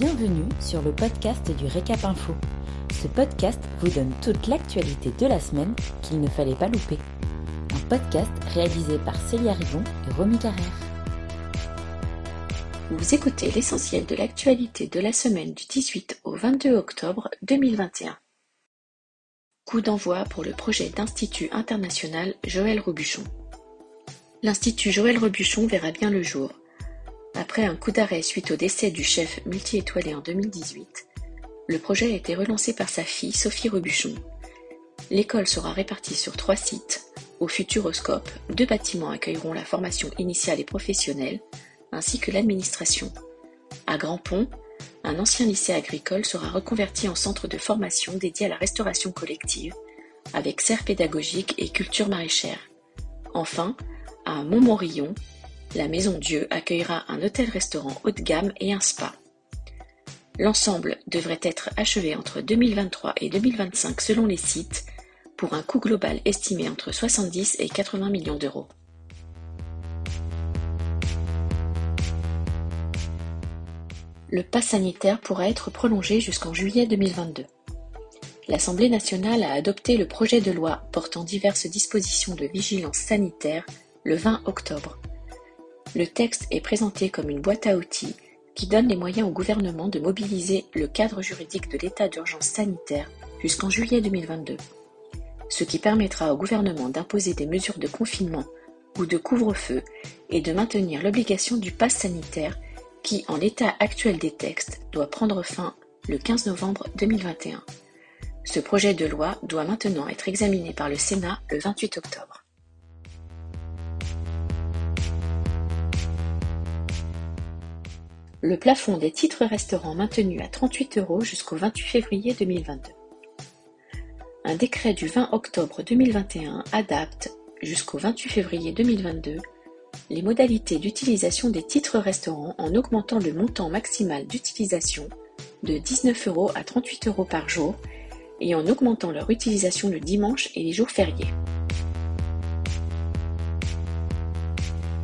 Bienvenue sur le podcast du Récap Info. Ce podcast vous donne toute l'actualité de la semaine qu'il ne fallait pas louper. Un podcast réalisé par Célia Rivon et Romy Carrère. Vous écoutez l'essentiel de l'actualité de la semaine du 18 au 22 octobre 2021. Coup d'envoi pour le projet d'Institut international Joël Robuchon. L'Institut Joël Robuchon verra bien le jour après un coup d'arrêt suite au décès du chef multi-étoilé en 2018, le projet a été relancé par sa fille Sophie Rebuchon. L'école sera répartie sur trois sites. Au Futuroscope, deux bâtiments accueilleront la formation initiale et professionnelle, ainsi que l'administration. À Grand Pont, un ancien lycée agricole sera reconverti en centre de formation dédié à la restauration collective, avec serre pédagogique et culture maraîchère. Enfin, à Montmorillon, la Maison Dieu accueillera un hôtel-restaurant haut de gamme et un spa. L'ensemble devrait être achevé entre 2023 et 2025 selon les sites, pour un coût global estimé entre 70 et 80 millions d'euros. Le pass sanitaire pourra être prolongé jusqu'en juillet 2022. L'Assemblée nationale a adopté le projet de loi portant diverses dispositions de vigilance sanitaire le 20 octobre. Le texte est présenté comme une boîte à outils qui donne les moyens au gouvernement de mobiliser le cadre juridique de l'état d'urgence sanitaire jusqu'en juillet 2022, ce qui permettra au gouvernement d'imposer des mesures de confinement ou de couvre-feu et de maintenir l'obligation du pass sanitaire qui, en l'état actuel des textes, doit prendre fin le 15 novembre 2021. Ce projet de loi doit maintenant être examiné par le Sénat le 28 octobre. Le plafond des titres restaurants maintenu à 38 euros jusqu'au 28 février 2022. Un décret du 20 octobre 2021 adapte, jusqu'au 28 février 2022, les modalités d'utilisation des titres restaurants en augmentant le montant maximal d'utilisation de 19 euros à 38 euros par jour et en augmentant leur utilisation le dimanche et les jours fériés.